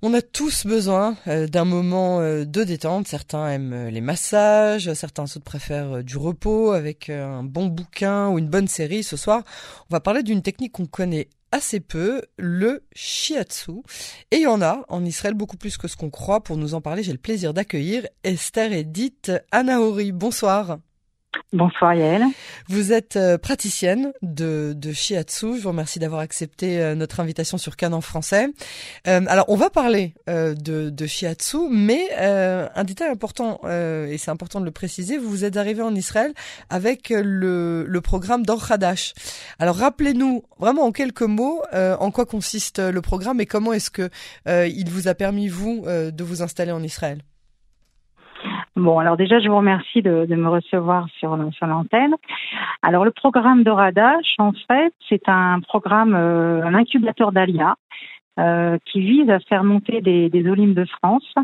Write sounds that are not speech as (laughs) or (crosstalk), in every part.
On a tous besoin euh, d'un moment euh, de détente. Certains aiment euh, les massages, certains autres préfèrent du repos avec un bon bouquin ou une bonne série. Ce soir, on va parler d'une technique qu'on connaît assez peu, le shiatsu. Et il y en a en Israël beaucoup plus que ce qu'on croit. Pour nous en parler, j'ai le plaisir d'accueillir Esther Edith Anaori. Bonsoir. Bonsoir Yael. Vous êtes euh, praticienne de, de Shiatsu. Je vous remercie d'avoir accepté euh, notre invitation sur Cannes en français. Euh, alors on va parler de, de Shiatsu, mais un détail important, et c'est important de le préciser, vous vous êtes arrivé en Israël avec le, le programme d'Or Hadash. Alors rappelez-nous vraiment en quelques mots en quoi consiste le programme et comment est-ce que il vous a permis, vous, de vous installer en Israël? Bon, alors déjà, je vous remercie de, de me recevoir sur, sur l'antenne. Alors, le programme Doradash, en fait, c'est un programme, euh, un incubateur d'Alia euh, qui vise à faire monter des, des Olympiques de France.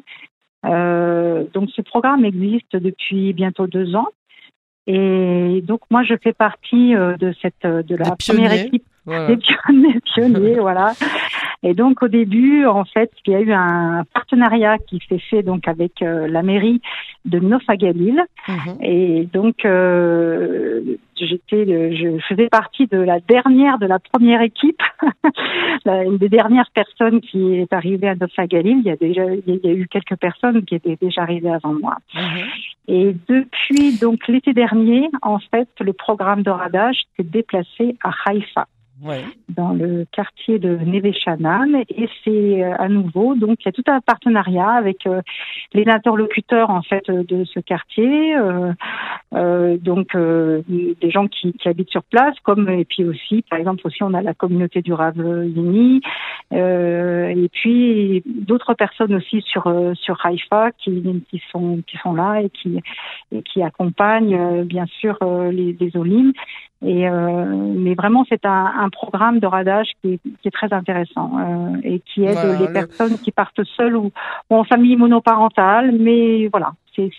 Euh, donc, ce programme existe depuis bientôt deux ans. Et donc, moi, je fais partie de cette de la première équipe des pionniers, pionniers (laughs) voilà. Et donc au début, en fait, il y a eu un partenariat qui s'est fait donc avec euh, la mairie de Nofagalil. Mhm. Et donc euh, j'étais, je faisais partie de la dernière, de la première équipe, (laughs) une des dernières personnes qui est arrivée à Nofagalil. Il y a déjà, il y a eu quelques personnes qui étaient déjà arrivées avant moi. Mhm. Et depuis donc l'été dernier, en fait, le programme de radage s'est déplacé à Haïfa dans le quartier de Neve et c'est euh, à nouveau donc il y a tout un partenariat avec euh, les interlocuteurs en fait de ce quartier euh, donc des gens qui, habitent sur place comme et puis aussi par exemple aussi on a la communauté du Rav Yini et puis d'autres personnes aussi sur sur Haïfa qui sont qui sont là et qui et qui accompagnent bien sûr les, les Olim et euh, mais vraiment, c'est un, un, programme de radage qui, qui est très intéressant euh, et qui aide les personnes qui partent seules ou, ou, en famille monoparentale. Mais voilà, c'est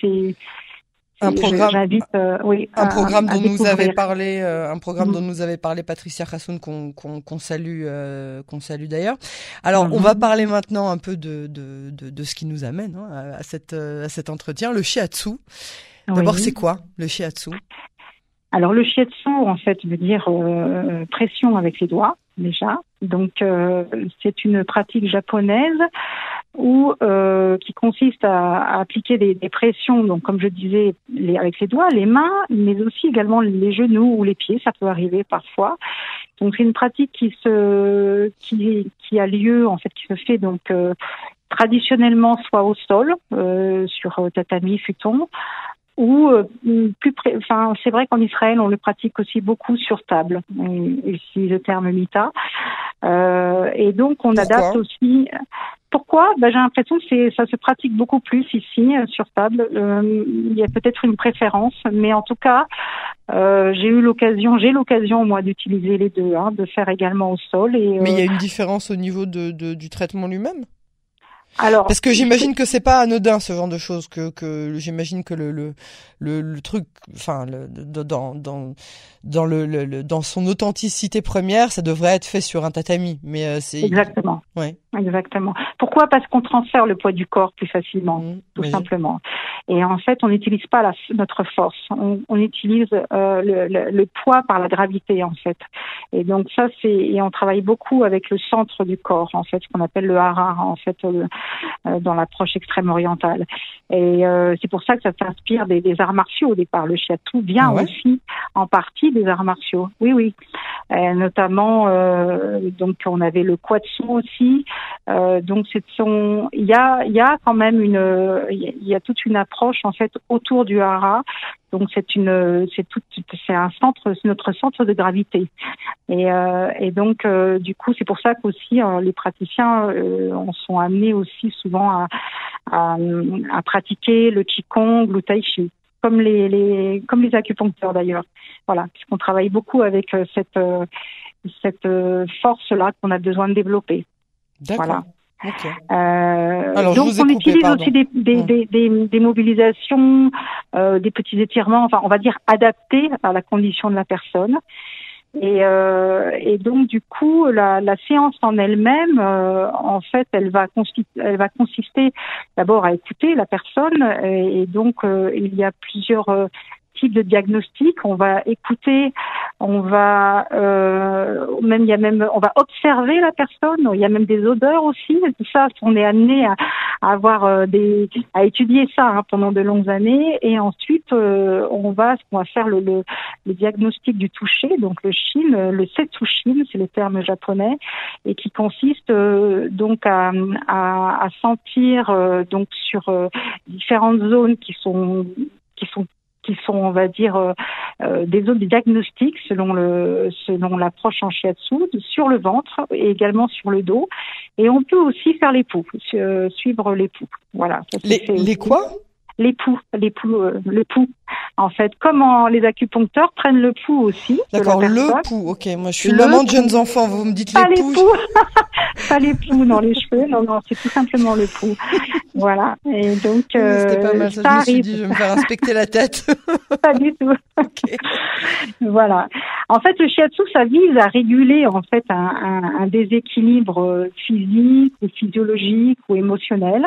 un programme, euh, oui, un programme dont nous avait parlé, euh, un programme mm. dont nous avait parlé Patricia Khassoun qu'on salue, euh, qu'on salue d'ailleurs. Alors, on mm-hmm. va parler maintenant un peu de de, de, de ce qui nous amène hein, à cette à cet entretien, le shiatsu. D'abord, c'est quoi le shiatsu? Alors le shiatsu, en fait, veut dire euh, pression avec les doigts déjà. Donc euh, c'est une pratique japonaise où euh, qui consiste à, appliquer des, des, pressions, donc comme je disais, les, avec les doigts, les mains, mais aussi également les genoux ou les pieds, ça peut arriver parfois. Donc c'est une pratique qui se qui, qui a lieu en fait qui se fait donc traditionnellement soit au sol sur tatami futon ou euh, plus près, enfin c'est vrai qu'en Israël on le pratique aussi beaucoup sur table, ici le terme mita, euh, et donc on adapte aussi. Pourquoi? Ben, J'ai l'impression que ça se pratique beaucoup plus ici euh, sur table. Euh, il y a peut-être une préférence, mais en tout cas, euh, j'ai eu l'occasion, j'ai l'occasion moi d'utiliser les deux, hein, de faire également au sol. Et, mais il y a une différence au niveau de, de du traitement lui-même? Alors, parce que j'imagine que c'est pas anodin ce genre de choses, que, que j'imagine que le, le, le, truc, enfin, le, dans, dans, dans le, le, dans son authenticité première, ça devrait être fait sur un tatami, mais euh, c'est exactement. Ouais. Exactement. Pourquoi? Parce qu'on transfère le poids du corps plus facilement, mmh, tout simplement. Et en fait, on n'utilise pas la, notre force, on, on utilise euh, le, le, le, poids par la gravité en fait. Et donc ça, c'est et on travaille beaucoup avec le centre du corps en fait, ce qu'on appelle le hara en fait euh, euh dans l'approche extrême orientale. Et euh, c'est pour ça que ça s'inspire des, des, arts martiaux au départ. Le shiatsu vient ah aussi en partie des arts martiaux. Oui, oui. Notamment, donc on avait le kwatsu aussi. Euh, donc c'est son, il y a, y a quand même une, il y a toute une approche en fait autour du hara. Donc c'est une, c'est tout, c'est un centre, c'est notre centre de gravité. Et, euh, et donc euh, du coup c'est pour ça qu'aussi euh, les praticiens en sont amenés aussi souvent à, à, à pratiquer le qigong, le tai chi comme les, les comme les acupuncteurs d'ailleurs. Voilà, puisqu'on travaille beaucoup avec cette cette force là qu'on a besoin de développer. Voilà. Euh, donc on utilise aussi des, des, des, des, des mobilisations, euh, des petits étirements, enfin on va dire adaptés à la condition de la personne. Et, euh, et donc du coup, la, la séance en elle-même, en fait, elle va, elle va consister d'abord à écouter la personne. Et, et donc, il y a plusieurs de diagnostic. On va écouter, on va euh, même il y a même on va observer la personne. Il y a même des odeurs aussi. Tout ça, on est amené à, avoir euh, des à étudier ça hein, pendant de longues années. Et ensuite, euh, on va va faire le, le, diagnostic du toucher, donc le shin, le setsushin, c'est le terme japonais, et qui consiste donc à, à, à sentir donc sur différentes zones qui sont qui sont qui sont, on va dire, euh, euh, des zones de diagnostic selon le selon l'approche en shiatsu sur le ventre et également sur le dos. Et on peut aussi faire les poux, suivre les poux. Voilà. les, les quoi? Les poux, les poux, euh, le pouls. En fait, comment les acupuncteurs prennent le pouls aussi. D'accord, le pouls. Ok, moi je suis le maman de jeunes enfants. Vous me dites pas les, poux. (laughs) pas les poux dans les cheveux. Non, non, c'est tout simplement le pouls. voilà. Et donc euh, c'était pas mal. Ça, je me suis dit, je vais me faire inspecter la tête. (laughs) pas du tout. (laughs) Okay. voilà. En fait, le shiatsu, ça vise à réguler en fait un, un, un déséquilibre physique ou physiologique ou émotionnel.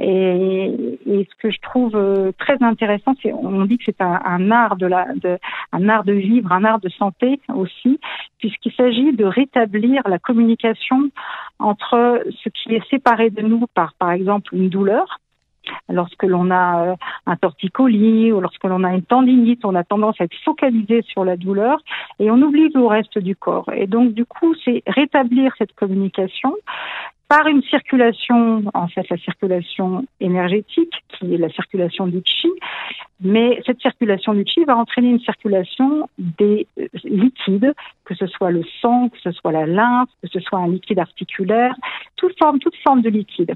Et, et, ce que je trouve euh, très intéressant, c'est on dit que c'est un, un, art de la, de, un art de vivre, un art de santé aussi, puisqu'il s'agit de rétablir la communication entre ce qui est séparé de nous par, par exemple, une douleur. Lorsque l'on a euh, un torticolis ou lorsque l'on a une tendinite, on a tendance à être focalisé sur la douleur et on oublie le reste du corps. Et donc, du coup, c'est rétablir cette communication par une circulation, en fait la circulation énergétique, qui est la circulation du chi, mais cette circulation du chi va entraîner une circulation des euh, liquides, que ce soit le sang, que ce soit la lymphe, que ce soit un liquide articulaire, toute forme, toute forme de liquide.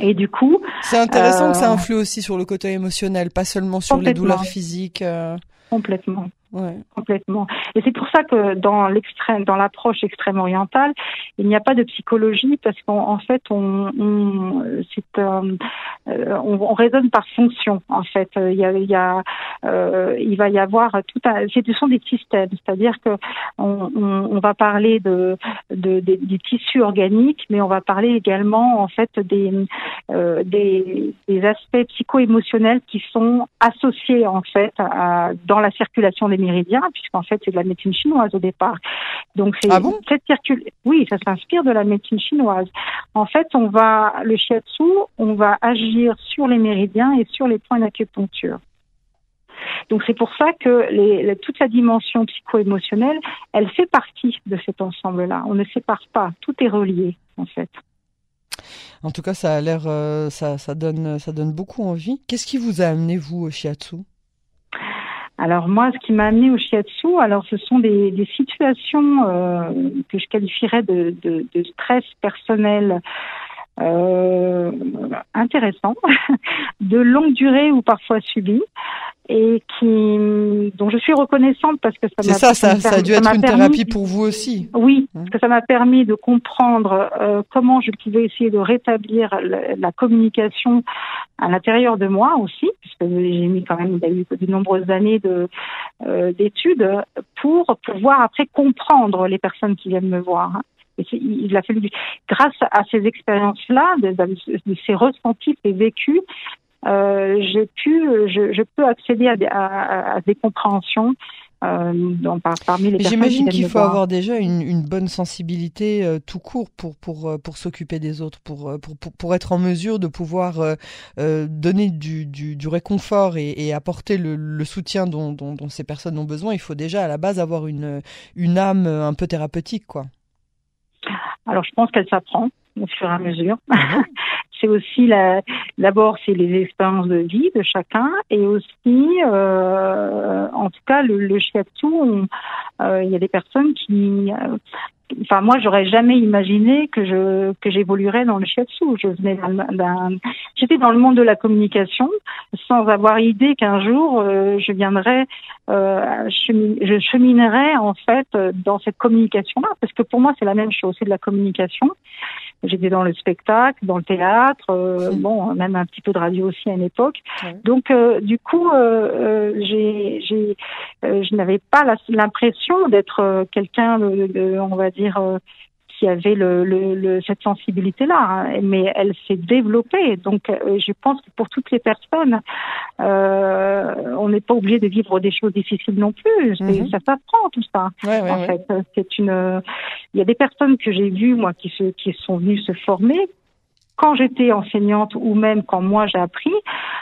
Et du coup, c'est intéressant que ça euh, influe aussi sur le côté émotionnel, pas seulement sur les douleurs physiques. Euh. Complètement. Ouais. Complètement. Et c'est pour ça que dans l'extrême, dans l'approche extrême orientale, il n'y a pas de psychologie parce qu'en fait, on, on, euh, on, on, raisonne par fonction. En fait, il y a, il, y a euh, il va y avoir tout un, ce sont des systèmes, c'est-à-dire que on, on, va parler de, de, de, des tissus organiques, mais on va parler également en fait des, euh, des, des aspects psycho-émotionnels qui sont associés en fait à, dans la circulation des méridien, puisqu'en fait c'est de la médecine chinoise au départ. Donc c'est ah bon? cette Oui, ça s'inspire de la médecine chinoise. En fait, on va le shiatsu, on va agir sur les méridiens et sur les points d'acupuncture. Donc c'est pour ça que les, toute la dimension psycho-émotionnelle, elle fait partie de cet ensemble-là. On ne sépare pas, tout est relié en fait. En tout cas, ça a l'air, euh, ça, ça donne, ça donne beaucoup envie. Qu'est-ce qui vous a amené vous au shiatsu? Alors moi, ce qui m'a amené au shiatsu, alors ce sont des, des situations euh, que je qualifierais de, de, de stress personnel euh, intéressant, (laughs) de longue durée ou parfois subi, et qui dont je suis reconnaissante parce que ça m'a ça, ça, ça a dû être une thérapie pour vous aussi. Oui, hein parce que ça m'a permis de comprendre euh, comment je pouvais essayer de rétablir la, la communication à l'intérieur de moi aussi, puisque j'ai mis quand même il y a eu de nombreuses années de euh, d'études pour pouvoir après comprendre les personnes qui viennent me voir il a fallu, grâce à ces expériences-là, de, ces ressentis, ces vécus, euh, j'ai pu, je, je, peux accéder à, à, à des compréhensions euh, par, parmi les J'imagine qu'il faut avoir déjà une, une bonne sensibilité euh, tout court pour pour euh, pour s'occuper des autres, pour, pour pour être en mesure de pouvoir donner du, du, du réconfort et, et apporter le, le soutien dont, dont, dont, ces personnes ont besoin. Il faut déjà à la base avoir une une âme un peu thérapeutique, quoi. Alors je pense qu'elle s'apprend au fur et à mesure. Mhm. (laughs) c'est aussi la, d'abord c'est les expériences de vie de chacun et aussi, euh, en tout cas le, le shiatsu, euh, il y a des personnes qui, euh, enfin moi j'aurais jamais imaginé que je que j'évoluerais dans le shiatsu. Je venais j'étais dans le monde de la communication sans avoir idée qu'un jour euh, je viendrais, euh, je cheminerais en fait dans cette communication là parce que pour moi c'est la même chose, c'est de la communication. J'étais dans le spectacle, dans le théâtre, euh, bon, même un petit peu de radio aussi à une époque. Donc, euh, du coup, euh, j'ai, j'ai, je n'avais pas l'impression d'être quelqu'un de, on va dire, qui avait le, le, cette sensibilité-là, hein. mais elle s'est développée. Donc, euh, je pense que pour toutes les personnes, euh, on n'est pas obligé de vivre des choses difficiles non plus. Mhm. Ça s'apprend tout ça. en fait, c'est une. Il y a des personnes que j'ai vues moi qui se, qui sont venues se former quand j'étais enseignante ou même quand moi j'ai appris,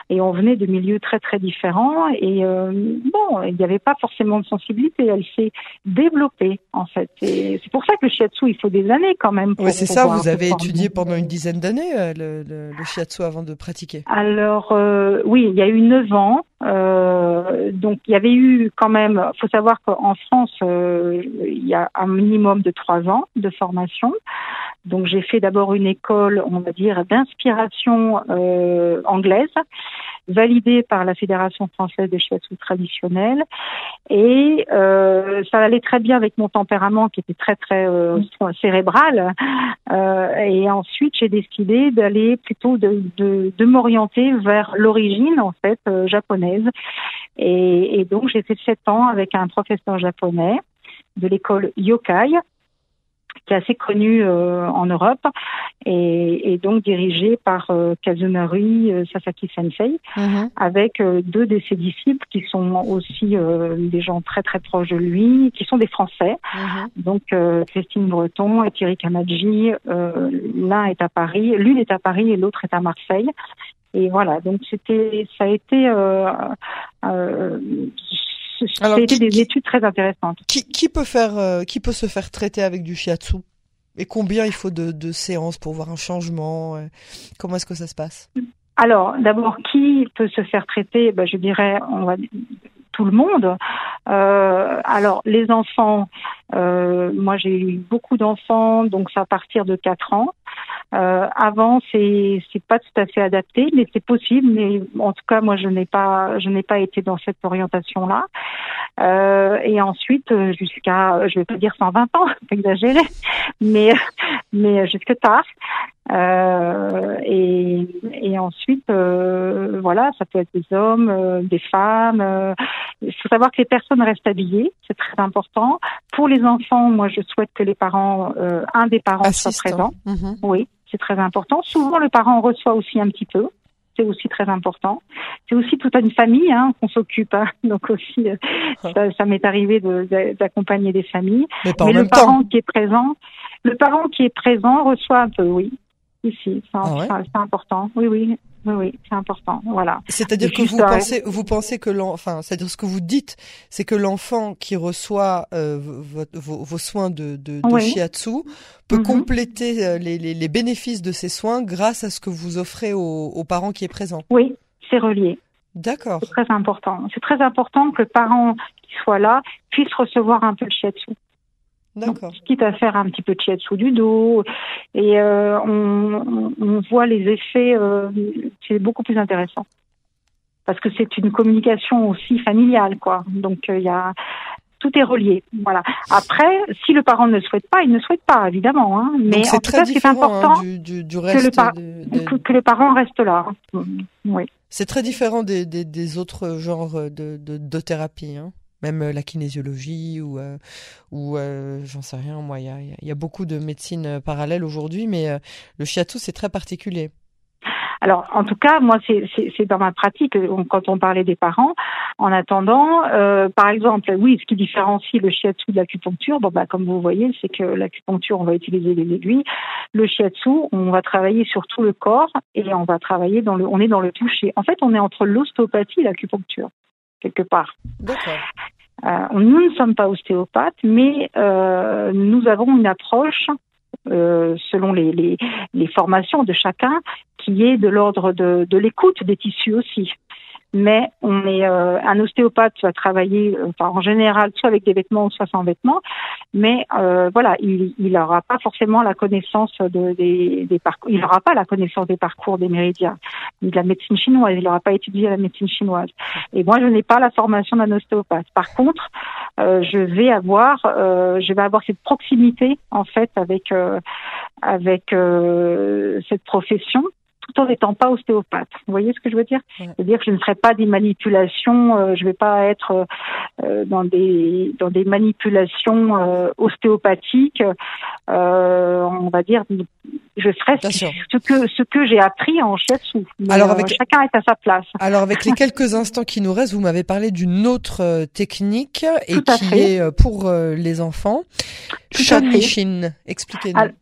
et on venait de milieux très très différents, et euh, bon, il n'y avait pas forcément de sensibilité, elle s'est développée en fait. Et c'est pour ça que le shiatsu, il faut des années quand même. Oui, c'est ça, vous avez étudié pendant une dizaine d'années euh, le, le, le, shiatsu avant de pratiquer. Alors euh, oui, il y a eu neuf ans. Euh, donc il y avait eu quand même, faut savoir qu'en France, euh, il y a un minimum de trois ans de formation. Donc j'ai fait d'abord une école, on va dire, d'inspiration euh, anglaise, validée par la Fédération française de shiatsu traditionnel. Et euh, ça allait très bien avec mon tempérament qui était très très euh, cérébral. Euh, et ensuite j'ai décidé d'aller plutôt de, de, de m'orienter vers l'origine en fait euh, japonaise. Et, et donc j'ai fait sept ans avec un professeur japonais de l'école Yokai qui est assez connu euh, en Europe et, et, donc dirigé par euh, Kazunari euh, Sasaki Sensei, mhm. avec euh, deux de ses disciples qui sont aussi des gens très très proches de lui, qui sont des Français. Mhm. Donc Christine Breton et Thierry Kamadji, l'un est à Paris, l'une est à Paris et l'autre est à Marseille. Et voilà, donc c'était, ça a été euh, euh, c'était des études très intéressantes. Qui, qui peut faire, euh, qui peut se faire traiter avec du shiatsu? Et combien il faut de, de séances pour voir un changement? Euh, Comment est-ce que ça se passe? Alors, d'abord, qui peut se faire traiter? Ben, Je dirais, on va tout le monde. Euh, alors, les enfants, euh, moi j'ai eu beaucoup d'enfants, donc ça à partir de 4 ans. Euh, avant, c'est c'est pas tout à fait adapté, mais c'est possible. Mais en tout cas, moi, je n'ai pas je n'ai pas été dans cette orientation-là. Euh, et ensuite, jusqu'à, je vais pas dire 120 ans, (laughs) exagéré, mais mais jusque tard. Euh, et, et ensuite, euh, voilà, ça peut être des hommes, euh, des femmes. Euh, il faut savoir que les personnes restent habillées, c'est très important. Pour les enfants, moi, je souhaite que les parents, un des parents soit présent. Mhm. Oui, c'est très important. Souvent, le parent reçoit aussi un petit peu c'est aussi très important. C'est aussi toute une famille hein, qu'on s'occupe, hein. (laughs) donc aussi ah. ça, ça m'est arrivé d'accompagner des familles. Mais, Mais le parent qui est présent, le parent qui est présent reçoit un peu, oui, ah c'est important. Oui, oui. Oui, oui, c'est important. Voilà. C'est-à-dire que vous pensez, vous pensez que l'enfant, c'est-à-dire ce que vous dites, c'est que l'enfant qui reçoit euh, vos, vos, soins de, de, de shiatsu peut mhm. compléter euh, les, les, les, bénéfices de ces soins grâce à ce que vous offrez aux, aux parents qui est présent. Oui, c'est relié. D'accord. C'est très important. C'est très important que le parent qui soit là puisse recevoir un peu le shiatsu. D'accord. Quitte à faire un petit peu de shiatsu du dos. Et euh, on, on, voit les effets, euh, c'est beaucoup plus intéressant. Parce que c'est une communication aussi familiale, quoi. Donc il euh, y a tout est relié. Voilà. Après, si le parent ne souhaite pas, il ne souhaite pas, évidemment. Hein. Mais en tout cas, c'est important hein, du, du, reste que, le que, le parent reste là. Oui. C'est très différent des, des, des, autres genres de, de, de thérapie. Hein même euh, la kinésiologie ou euh, ou euh, j'en sais rien moi il y a, beaucoup de médecines parallèles aujourd'hui mais le shiatsu c'est très particulier alors, en tout cas, moi, c'est dans ma pratique, quand on parlait des parents, en attendant, par exemple, oui, ce qui différencie le shiatsu de l'acupuncture, bon, bah, comme vous voyez, c'est que l'acupuncture, on va utiliser les aiguilles. Le shiatsu, on va travailler sur tout le corps et on va travailler dans le, on est dans le toucher. En fait, on est entre l'ostéopathie et l'acupuncture quelque part. Euh, nous ne sommes pas ostéopathes, mais euh, nous avons une approche euh, selon les, les, les, formations de chacun qui est de l'ordre de, de l'écoute des tissus aussi. Mais on est euh, un ostéopathe va travailler enfin, en général soit avec des vêtements soit sans vêtements, mais voilà, il n'aura pas forcément la connaissance de, des, des parcours, il n'aura pas la connaissance des parcours des méridiens, ni de la médecine chinoise, il n'aura pas étudié la médecine chinoise. Et moi, je n'ai pas la formation d'un ostéopathe. Par contre, je vais avoir, je vais avoir cette proximité en fait avec avec cette profession tout en n'étant pas ostéopathe. Vous voyez ce que je veux dire C'est-à-dire que je ne ferai pas des manipulations, euh, je ne vais pas être euh, dans des dans des manipulations euh, ostéopathiques. on va dire, je ferai ce, que ce que j'ai appris en shiatsu. Alors avec chacun est à sa place. Alors avec les (laughs) quelques instants qui nous restent, vous m'avez parlé d'une autre technique et qui est pour les enfants. Shonishin, expliquez-nous.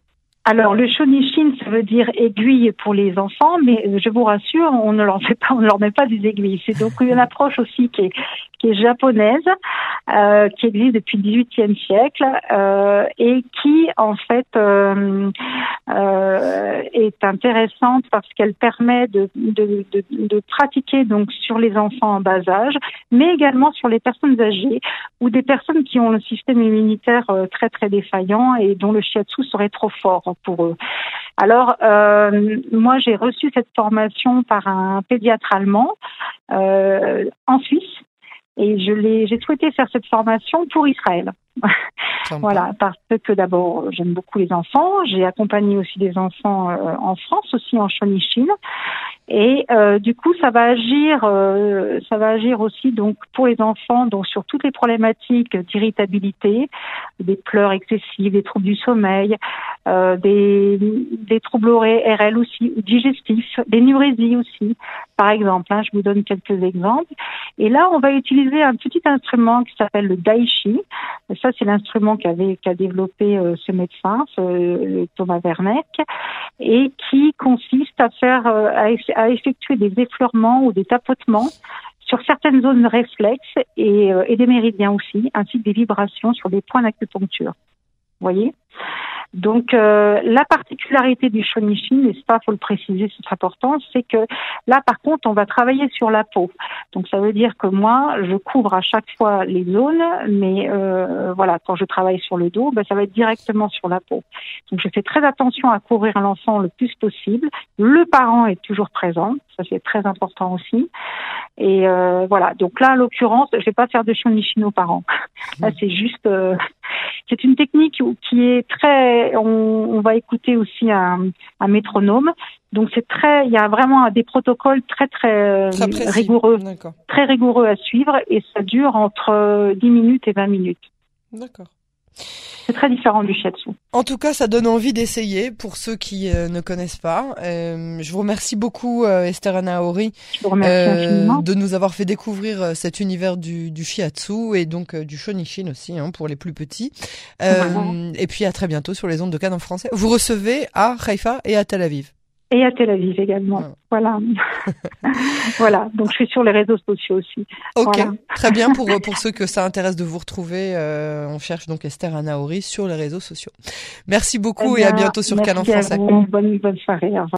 Alors le shonishin, ça veut dire aiguille pour les enfants, mais euh, je vous rassure, on ne leur fait pas, on ne leur met pas des aiguilles. C'est donc une approche aussi qui est, qui est japonaise, euh, qui existe depuis le XVIIIe siècle euh, et qui en fait euh, euh, est intéressante parce qu'elle permet de, de, de, de, pratiquer donc sur les enfants en bas âge, mais également sur les personnes âgées ou des personnes qui ont le système immunitaire euh, très très défaillant et dont le shiatsu serait trop fort pour eux. Alors, euh, moi, j'ai reçu cette formation par un pédiatre allemand euh, en Suisse et je l'ai, j'ai souhaité faire cette formation pour Israël. (laughs) voilà, parce que d'abord, j'aime beaucoup les enfants. J'ai accompagné aussi des enfants euh, en France, aussi en Shonishin. Et euh, du coup, ça va agir, euh, ça va agir aussi donc pour les enfants, donc sur toutes les problématiques d'irritabilité, des pleurs excessives, des troubles du sommeil, des, des troubles RL aussi, digestifs, des nurésies aussi, par exemple. Hein, je vous donne quelques exemples. Et là, on va utiliser un petit instrument qui s'appelle le Daichi. Ça, c'est l'instrument qu'a développé euh, ce médecin, ce, Thomas Werneck, et qui consiste à faire à effectuer des effleurements ou des tapotements sur certaines zones réflexes et, euh, et des méridiens aussi, ainsi que des vibrations sur des points d'acupuncture. Vous voyez? Donc euh, la particularité du shonishin, et ça faut le préciser, c'est important, c'est que là par contre on va travailler sur la peau. Donc ça veut dire que moi je couvre à chaque fois les zones, mais euh, voilà quand je travaille sur le dos, ben, ça va être directement sur la peau. Donc je fais très attention à couvrir l'enfant le plus possible. Le parent est toujours présent, ça c'est très important aussi. Et euh, voilà. Donc là en l'occurrence, je vais pas faire de shonishin aux parents. (laughs) Là c'est juste c'est une technique qui est très. On, va écouter aussi un, métronome. Donc c'est très. Il y a vraiment des protocoles très très, rigoureux, très rigoureux à suivre et ça dure entre 10 minutes et 20 minutes. D'accord. C'est très différent du shiatsu. En tout cas, ça donne envie d'essayer pour ceux qui euh, ne connaissent pas. Euh, je vous remercie beaucoup, euh, Esther Anaori, euh, de nous avoir fait découvrir cet univers du, du shiatsu et donc du shonishin aussi hein, pour les plus petits. Et puis à très bientôt sur les ondes de Cannes en français. Vous recevez à Haïfa et à Tel Aviv. Et à Tel Aviv également. Voilà. (laughs) (laughs) voilà. Donc je suis sur les réseaux sociaux aussi. Ok. Très bien pour (laughs) pour ceux que ça intéresse de vous retrouver. Euh, on cherche donc Esther Anaori sur les réseaux sociaux. Merci beaucoup eh et à bientôt sur Canon Français. Bonne bonne soirée. Au revoir.